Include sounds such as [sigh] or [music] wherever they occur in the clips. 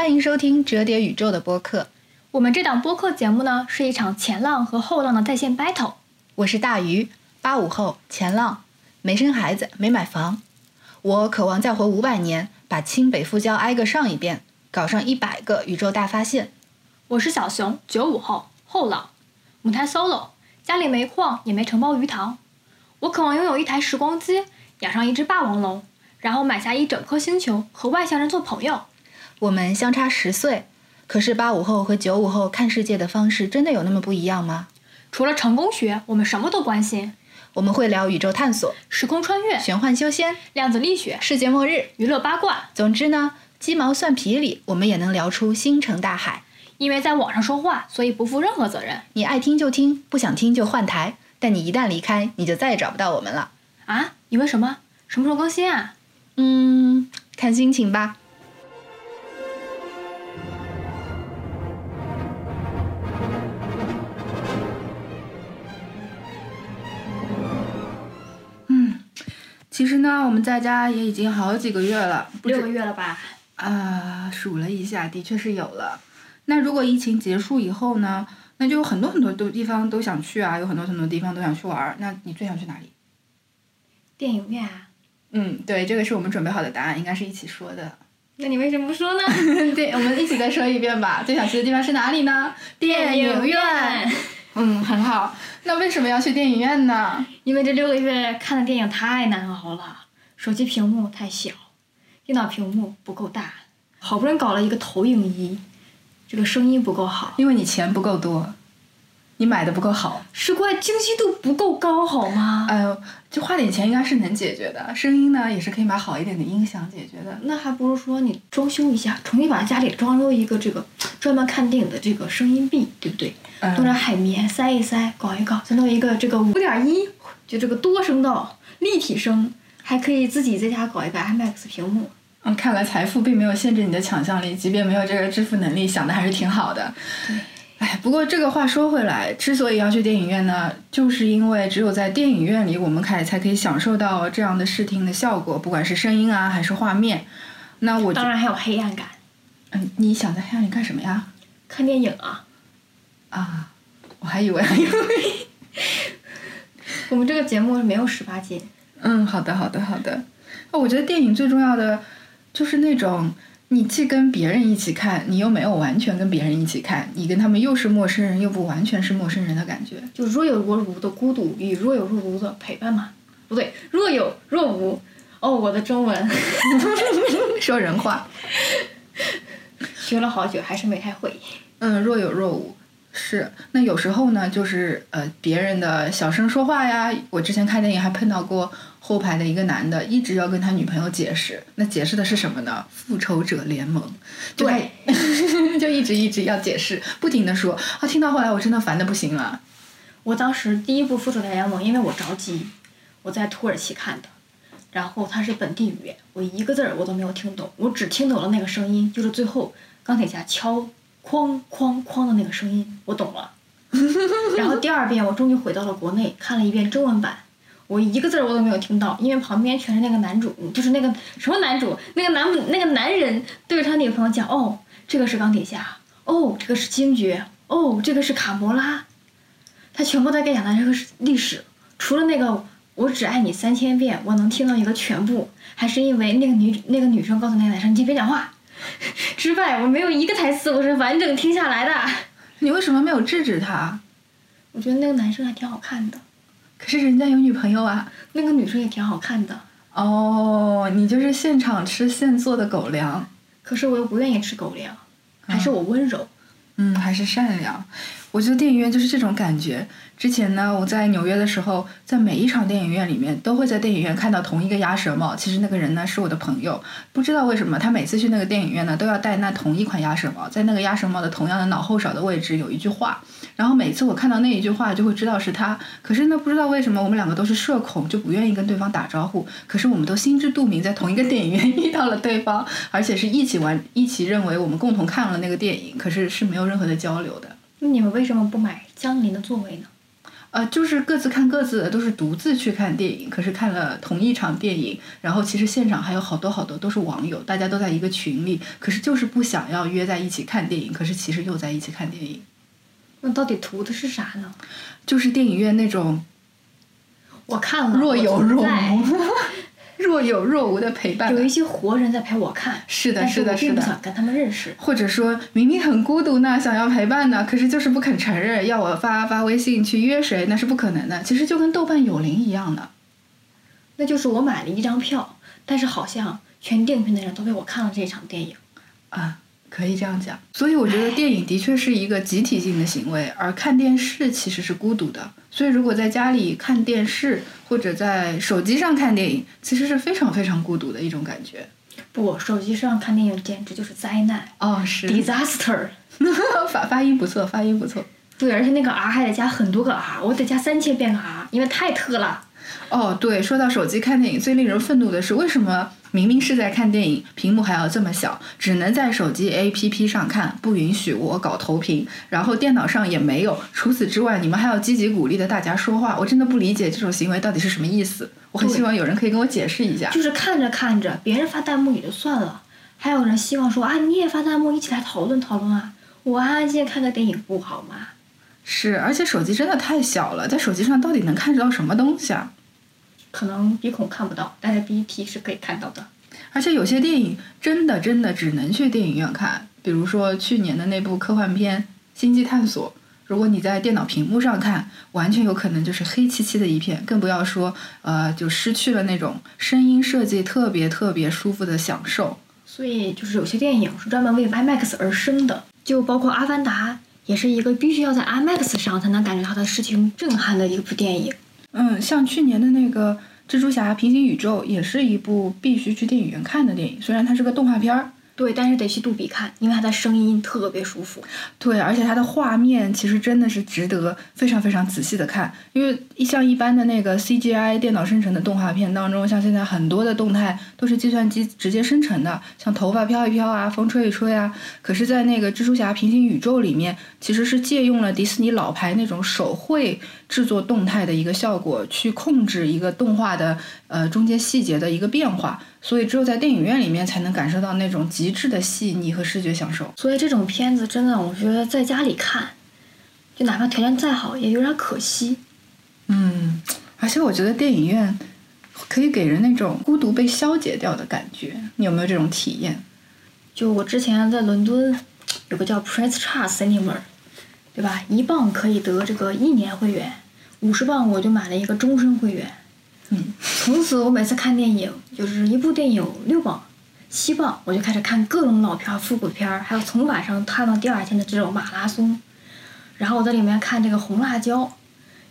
欢迎收听折叠宇宙的播客。我们这档播客节目呢，是一场前浪和后浪的在线 battle。我是大鱼，八五后，前浪，没生孩子，没买房。我渴望再活五百年，把清北复交挨个上一遍，搞上一百个宇宙大发现。我是小熊，九五后，后浪，母胎 solo，家里没矿也没承包鱼塘。我渴望拥有一台时光机，养上一只霸王龙，然后买下一整颗星球，和外星人做朋友。我们相差十岁，可是八五后和九五后看世界的方式真的有那么不一样吗？除了成功学，我们什么都关心。我们会聊宇宙探索、时空穿越、玄幻修仙、量子力学、世界末日、娱乐八卦。总之呢，鸡毛蒜皮里我们也能聊出星辰大海。因为在网上说话，所以不负任何责任。你爱听就听，不想听就换台。但你一旦离开，你就再也找不到我们了。啊？你问什么？什么时候更新啊？嗯，看心情吧。其实呢，我们在家也已经好几个月了，六个月了吧？啊，数了一下，的确是有了。那如果疫情结束以后呢？那就有很多很多都地方都想去啊，有很多很多地方都想去玩儿。那你最想去哪里？电影院啊。嗯，对，这个是我们准备好的答案，应该是一起说的。那你为什么不说呢？[laughs] 对，我们一起再说一遍吧。最想去的地方是哪里呢？电影院。嗯，很好。那为什么要去电影院呢？因为这六个月看的电影太难熬了，手机屏幕太小，电脑屏幕不够大，好不容易搞了一个投影仪，这个声音不够好。因为你钱不够多，你买的不够好。是怪精细度不够高，好吗？哎呦，就花点钱应该是能解决的。声音呢，也是可以买好一点的音响解决的。那还不如说你装修一下，重新把家里装修一个这个专门看电影的这个声音壁，对不对？弄点海绵塞一塞，搞一搞，再弄一个这个五点一，就这个多声道立体声，还可以自己在家搞一个 IMAX 屏幕。嗯，看来财富并没有限制你的想象力，即便没有这个支付能力，想的还是挺好的。对。哎，不过这个话说回来，之所以要去电影院呢，就是因为只有在电影院里，我们开才可以享受到这样的视听的效果，不管是声音啊，还是画面。那我当然还有黑暗感。嗯，你想在黑暗里干什么呀？看电影啊。啊，我还以为还以为，[laughs] 我们这个节目是没有十八禁。嗯，好的，好的，好的。那我觉得电影最重要的就是那种，你既跟别人一起看，你又没有完全跟别人一起看，你跟他们又是陌生人，又不完全是陌生人的感觉，就若有若无的孤独与若有若无的陪伴嘛？不对，若有若无。哦，我的中文 [laughs] 说人话，学了好久还是没太会。嗯，若有若无。是，那有时候呢，就是呃别人的小声说话呀。我之前看电影还碰到过后排的一个男的，一直要跟他女朋友解释。那解释的是什么呢？复仇者联盟。对，[laughs] [laughs] 就一直一直要解释，不停的说。啊，听到后来我真的烦的不行了。我当时第一部复仇者联盟，因为我着急，我在土耳其看的，然后它是本地语言，我一个字儿我都没有听懂，我只听懂了那个声音，就是最后钢铁侠敲。哐哐哐的那个声音，我懂了。[laughs] 然后第二遍，我终于回到了国内，看了一遍中文版，我一个字儿我都没有听到，因为旁边全是那个男主，就是那个什么男主，那个男那个男人对着他女朋友讲：“哦，这个是钢铁侠，哦，这个是惊觉，哦，这个是卡魔拉。”他全部在给讲的这个是历史，除了那个“我只爱你三千遍”，我能听到一个全部，还是因为那个女那个女生告诉那个男生：“你先别讲话。”之外，我没有一个台词我是完整听下来的。你为什么没有制止他？我觉得那个男生还挺好看的。可是人家有女朋友啊。那个女生也挺好看的。哦，你就是现场吃现做的狗粮。可是我又不愿意吃狗粮，还是我温柔。嗯，还是善良。我觉得电影院就是这种感觉。之前呢，我在纽约的时候，在每一场电影院里面，都会在电影院看到同一个鸭舌帽。其实那个人呢，是我的朋友。不知道为什么，他每次去那个电影院呢，都要戴那同一款鸭舌帽。在那个鸭舌帽的同样的脑后勺的位置有一句话。然后每次我看到那一句话，就会知道是他。可是呢，不知道为什么，我们两个都是社恐，就不愿意跟对方打招呼。可是我们都心知肚明，在同一个电影院 [laughs] 遇到了对方，而且是一起玩，一起认为我们共同看了那个电影。可是是没有任何的交流的。那你们为什么不买江临的座位呢？呃，就是各自看各自的，都是独自去看电影，可是看了同一场电影，然后其实现场还有好多好多都是网友，大家都在一个群里，可是就是不想要约在一起看电影，可是其实又在一起看电影，那到底图的是啥呢？就是电影院那种我看了，若有若无、[laughs] 若有若无的陪伴。有一些活人在陪我看，是的，是的，是的。想跟他们认识。或者说明明很孤独呢，想要陪伴呢，可是就是不肯承认，要我发发微信去约谁，那是不可能的。其实就跟豆瓣有灵一样的。那就是我买了一张票，但是好像全电影院的人都陪我看了这场电影。啊，可以这样讲。所以我觉得电影的确是一个集体性的行为，而看电视其实是孤独的。所以如果在家里看电视或者在手机上看电影，其实是非常非常孤独的一种感觉。不，手机上看电影简直就是灾难哦，是，disaster。[laughs] 发发音不错，发音不错。对，而且那个 R 还得加很多个 R，我得加三千遍个 R，因为太特了。哦，对，说到手机看电影，最令人愤怒的是，为什么明明是在看电影，屏幕还要这么小，只能在手机 APP 上看，不允许我搞投屏，然后电脑上也没有。除此之外，你们还要积极鼓励的大家说话，我真的不理解这种行为到底是什么意思。我很希望有人可以跟我解释一下。就是看着看着，别人发弹幕也就算了，还有人希望说啊，你也发弹幕，一起来讨论讨论啊。我安安静静看个电影不好吗？是，而且手机真的太小了，在手机上到底能看到什么东西啊？可能鼻孔看不到，但是鼻涕是可以看到的。而且有些电影真的真的只能去电影院看，比如说去年的那部科幻片《星际探索》，如果你在电脑屏幕上看，完全有可能就是黑漆漆的一片，更不要说呃，就失去了那种声音设计特别特别舒服的享受。所以就是有些电影是专门为 IMAX 而生的，就包括《阿凡达》，也是一个必须要在 IMAX 上才能感觉到它的视听震撼的一部电影。嗯，像去年的那个《蜘蛛侠：平行宇宙》也是一部必须去电影院看的电影，虽然它是个动画片儿。对，但是得去杜比看，因为它的声音特别舒服。对，而且它的画面其实真的是值得非常非常仔细的看，因为像一般的那个 CGI 电脑生成的动画片当中，像现在很多的动态都是计算机直接生成的，像头发飘一飘啊，风吹一吹啊。可是，在那个蜘蛛侠平行宇宙里面，其实是借用了迪士尼老牌那种手绘制作动态的一个效果，去控制一个动画的呃中间细节的一个变化，所以只有在电影院里面才能感受到那种极致的细腻和视觉享受。所以这种片子真的，我觉得在家里看，就哪怕条件再好，也有点可惜。嗯，而且我觉得电影院可以给人那种孤独被消解掉的感觉，你有没有这种体验？就我之前在伦敦有个叫 Prince Charles Cinema，对吧？一磅可以得这个一年会员，五十磅我就买了一个终身会员。嗯，从此我每次看电影，就是一部电影六磅、七磅，我就开始看各种老片儿、复古片儿，还有从晚上看到第二天的这种马拉松。然后我在里面看这个红辣椒，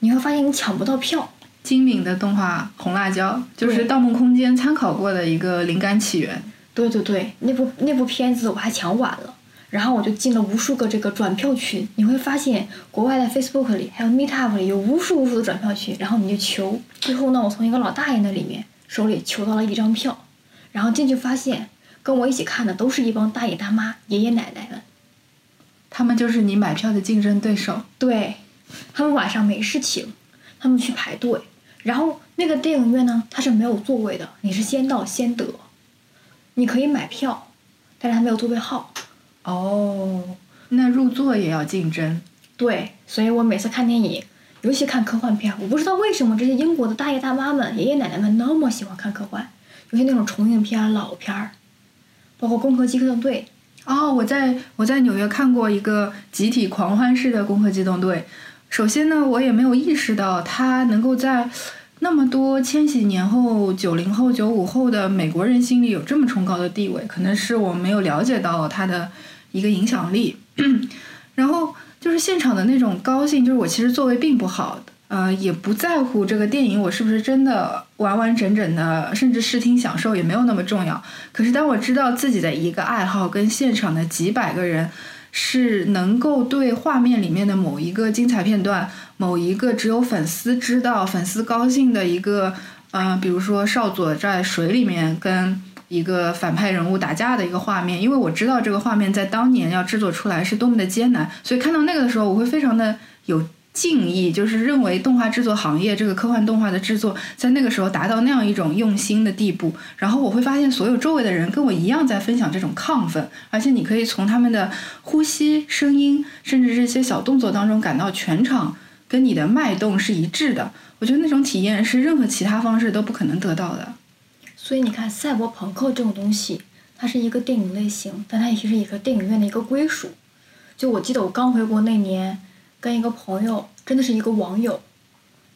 你会发现你抢不到票。精明的动画《红辣椒》就是《盗梦空间》参考过的一个灵感起源。对对对，那部那部片子我还抢晚了，然后我就进了无数个这个转票群。你会发现，国外的 Facebook 里还有 Meetup 里有无数无数的转票群，然后你就求。最后呢，我从一个老大爷那里面手里求到了一张票，然后进去发现跟我一起看的都是一帮大爷大妈、爷爷奶奶们。他们就是你买票的竞争对手。对，他们晚上没事情，他们去排队，然后那个电影院呢，它是没有座位的，你是先到先得，你可以买票，但是它没有座位号。哦，那入座也要竞争。对，所以我每次看电影，尤其看科幻片，我不知道为什么这些英国的大爷大妈们、爷爷奶奶们那么喜欢看科幻，尤其那种重映片、老片儿，包括《攻壳机动队》。哦，我在我在纽约看过一个集体狂欢式的《攻壳机动队》。首先呢，我也没有意识到它能够在那么多千禧年后、九零后、九五后的美国人心里有这么崇高的地位，可能是我没有了解到它的一个影响力。[clears throat] 然后就是现场的那种高兴，就是我其实座位并不好，呃，也不在乎这个电影我是不是真的完完整整的，甚至视听享受也没有那么重要。可是当我知道自己的一个爱好跟现场的几百个人是能够对画面里面的某一个精彩片段、某一个只有粉丝知道、粉丝高兴的一个，呃，比如说少佐在水里面跟一个反派人物打架的一个画面，因为我知道这个画面在当年要制作出来是多么的艰难，所以看到那个的时候，我会非常的有敬意，就是认为动画制作行业这个科幻动画的制作在那个时候达到那样一种用心的地步。然后我会发现，所有周围的人跟我一样在分享这种亢奋，而且你可以从他们的呼吸、声音，甚至这些小动作当中感到全场跟你的脉动是一致的。我觉得那种体验是任何其他方式都不可能得到的。所以你看，赛博朋克这种东西，它是一个电影类型，但它也是一个电影院的一个归属。就我记得我刚回国那年。跟一个朋友，真的是一个网友，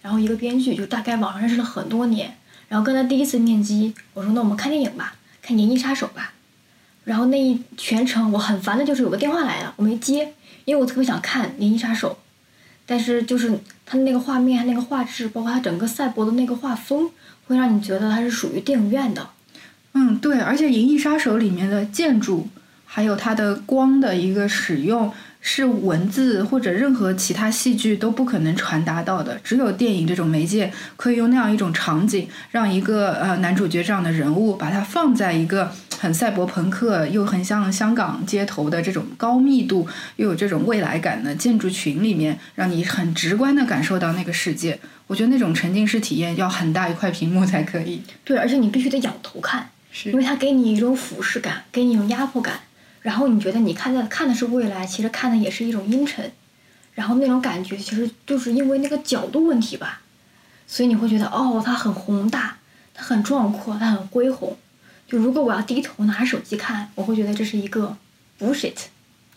然后一个编剧，就大概网上认识了很多年，然后跟他第一次面基，我说那我们看电影吧，看《银翼杀手》吧，然后那一全程我很烦的就是有个电话来了，我没接，因为我特别想看《银翼杀手》，但是就是它那个画面、它那个画质，包括它整个赛博的那个画风，会让你觉得它是属于电影院的。嗯，对，而且《银翼杀手》里面的建筑，还有它的光的一个使用。是文字或者任何其他戏剧都不可能传达到的，只有电影这种媒介可以用那样一种场景，让一个呃男主角这样的人物，把它放在一个很赛博朋克又很像香港街头的这种高密度又有这种未来感的建筑群里面，让你很直观的感受到那个世界。我觉得那种沉浸式体验要很大一块屏幕才可以。对，而且你必须得仰头看，是因为它给你一种俯视感，给你一种压迫感。然后你觉得你看的看的是未来，其实看的也是一种阴沉，然后那种感觉其实就是因为那个角度问题吧，所以你会觉得哦，它很宏大，它很壮阔，它很恢宏。就如果我要低头拿手机看，我会觉得这是一个 bullshit。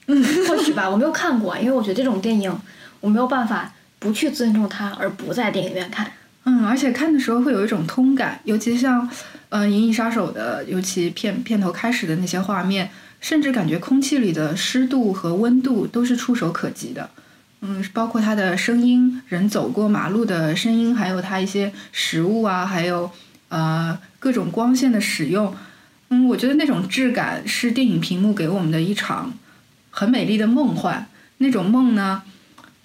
嗯，或许吧，我没有看过，因为我觉得这种电影我没有办法不去尊重它而不在电影院看。嗯，而且看的时候会有一种通感，尤其像呃《银翼杀手》的，尤其片片头开始的那些画面。甚至感觉空气里的湿度和温度都是触手可及的，嗯，包括它的声音，人走过马路的声音，还有它一些食物啊，还有呃各种光线的使用，嗯，我觉得那种质感是电影屏幕给我们的一场很美丽的梦幻。那种梦呢，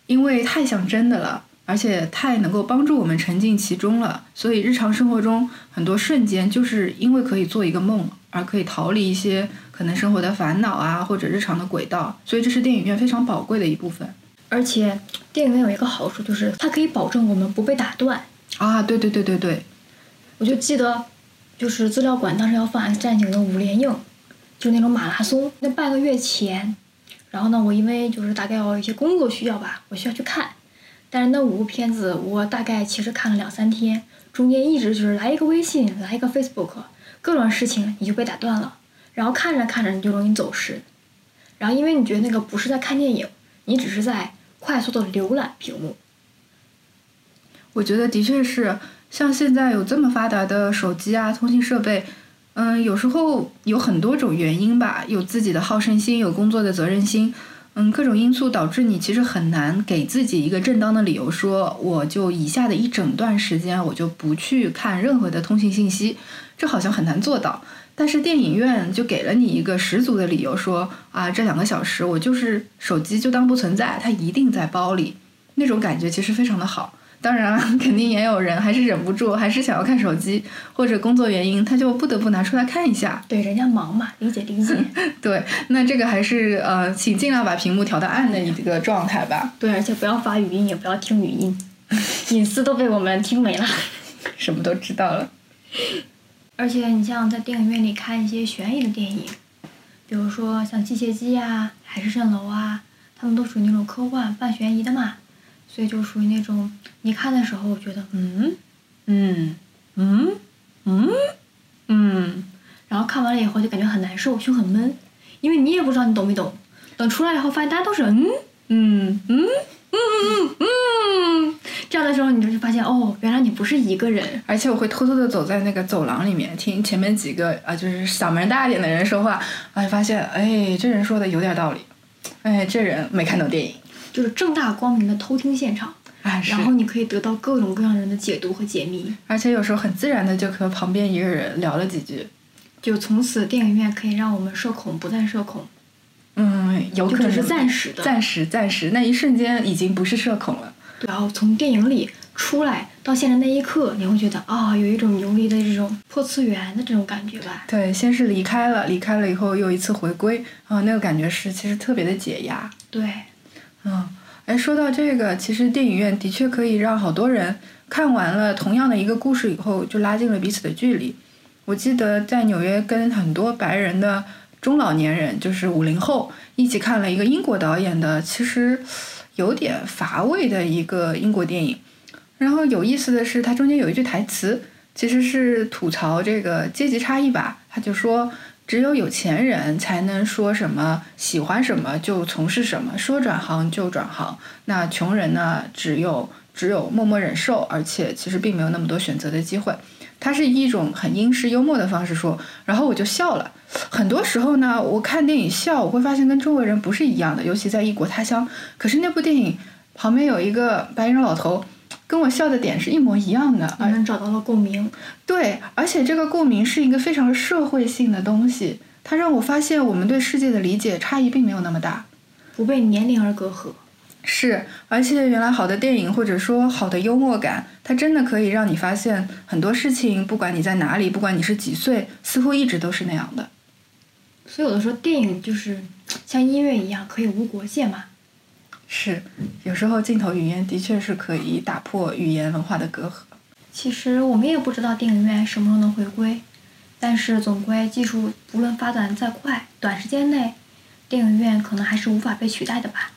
因为太像真的了，而且太能够帮助我们沉浸其中了，所以日常生活中很多瞬间就是因为可以做一个梦而可以逃离一些。可能生活的烦恼啊，或者日常的轨道，所以这是电影院非常宝贵的一部分。而且电影院有一个好处，就是它可以保证我们不被打断。啊，对对对对对，我就记得，就是资料馆当时要放《X 战警》的五连映，就那种马拉松。那半个月前，然后呢，我因为就是大概要一些工作需要吧，我需要去看。但是那五部片子，我大概其实看了两三天，中间一直就是来一个微信，来一个 Facebook，各种事情你就被打断了。然后看着看着你就容易走神，然后因为你觉得那个不是在看电影，你只是在快速的浏览屏幕。我觉得的确是，像现在有这么发达的手机啊，通信设备，嗯，有时候有很多种原因吧，有自己的好胜心，有工作的责任心，嗯，各种因素导致你其实很难给自己一个正当的理由，说我就以下的一整段时间我就不去看任何的通信信息，这好像很难做到。但是电影院就给了你一个十足的理由，说啊，这两个小时我就是手机就当不存在，它一定在包里，那种感觉其实非常的好。当然，[laughs] 肯定也有人还是忍不住，还是想要看手机，或者工作原因，他就不得不拿出来看一下。对，人家忙嘛，理解理解。[laughs] 对，那这个还是呃，请尽量把屏幕调到暗的一个状态吧。对，而且不要发语音，也不要听语音，[laughs] 隐私都被我们听没了，什么都知道了。而且你像在电影院里看一些悬疑的电影，比如说像《机械姬》啊，《海市蜃楼》啊，他们都属于那种科幻半悬疑的嘛，所以就属于那种你看的时候觉得嗯嗯嗯嗯嗯，然后看完了以后就感觉很难受，胸很闷，因为你也不知道你懂没懂，等出来以后发现大家都是嗯嗯嗯。嗯嗯嗯，这样的时候你就发现哦，原来你不是一个人。而且我会偷偷的走在那个走廊里面，听前面几个啊，就是嗓门大一点的人说话，哎，发现哎，这人说的有点道理，哎，这人没看懂电影，就是正大光明的偷听现场，哎，然后你可以得到各种各样人的解读和解密，而且有时候很自然的就和旁边一个人聊了几句，就从此电影院可以让我们社恐不再社恐。嗯，有可能是暂时的，暂时暂时，那一瞬间已经不是社恐了。然后从电影里出来到现在那一刻，你会觉得啊，有一种游离的这种破次元的这种感觉吧？对，先是离开了，离开了以后又一次回归，啊，那个感觉是其实特别的解压。对，嗯，哎，说到这个，其实电影院的确可以让好多人看完了同样的一个故事以后，就拉近了彼此的距离。我记得在纽约跟很多白人的中老年人，就是五零后，一起看了一个英国导演的，其实有点乏味的一个英国电影。然后有意思的是，它中间有一句台词，其实是吐槽这个阶级差异吧。他就说。只有有钱人才能说什么喜欢什么就从事什么，说转行就转行。那穷人呢，只有只有默默忍受，而且其实并没有那么多选择的机会。他是以一种很英式幽默的方式说，然后我就笑了。很多时候呢，我看电影笑，我会发现跟中国人不是一样的，尤其在异国他乡。可是那部电影旁边有一个白人老头。跟我笑的点是一模一样的，你们找到了共鸣。对，而且这个共鸣是一个非常社会性的东西，它让我发现我们对世界的理解差异并没有那么大，不被年龄而隔阂。是，而且原来好的电影或者说好的幽默感，它真的可以让你发现很多事情，不管你在哪里，不管你是几岁，似乎一直都是那样的。所以有的时候电影就是像音乐一样，可以无国界嘛。是，有时候镜头语言的确是可以打破语言文化的隔阂。其实我们也不知道电影院什么时候能回归，但是总归技术无论发展再快，短时间内，电影院可能还是无法被取代的吧。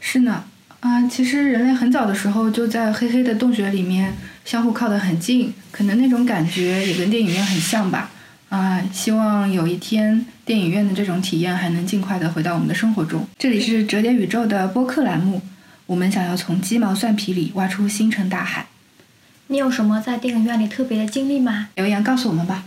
是呢，啊，其实人类很早的时候就在黑黑的洞穴里面相互靠得很近，可能那种感觉也跟电影院很像吧。啊，希望有一天电影院的这种体验还能尽快的回到我们的生活中。这里是折叠宇宙的播客栏目，我们想要从鸡毛蒜皮里挖出星辰大海。你有什么在电影院里特别的经历吗？留言告诉我们吧。